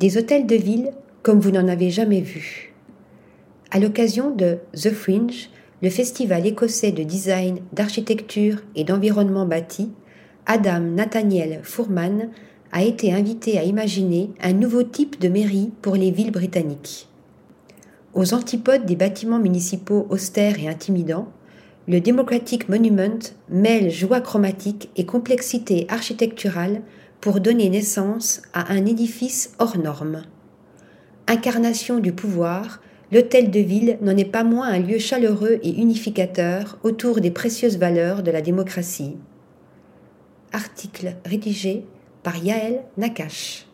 Des hôtels de ville comme vous n'en avez jamais vu. À l'occasion de The Fringe, le festival écossais de design, d'architecture et d'environnement bâti, Adam Nathaniel Fourman a été invité à imaginer un nouveau type de mairie pour les villes britanniques. Aux antipodes des bâtiments municipaux austères et intimidants, le Democratic Monument mêle joie chromatique et complexité architecturale pour donner naissance à un édifice hors norme. Incarnation du pouvoir, l'hôtel de ville n'en est pas moins un lieu chaleureux et unificateur autour des précieuses valeurs de la démocratie. Article rédigé par Yaël Nakache.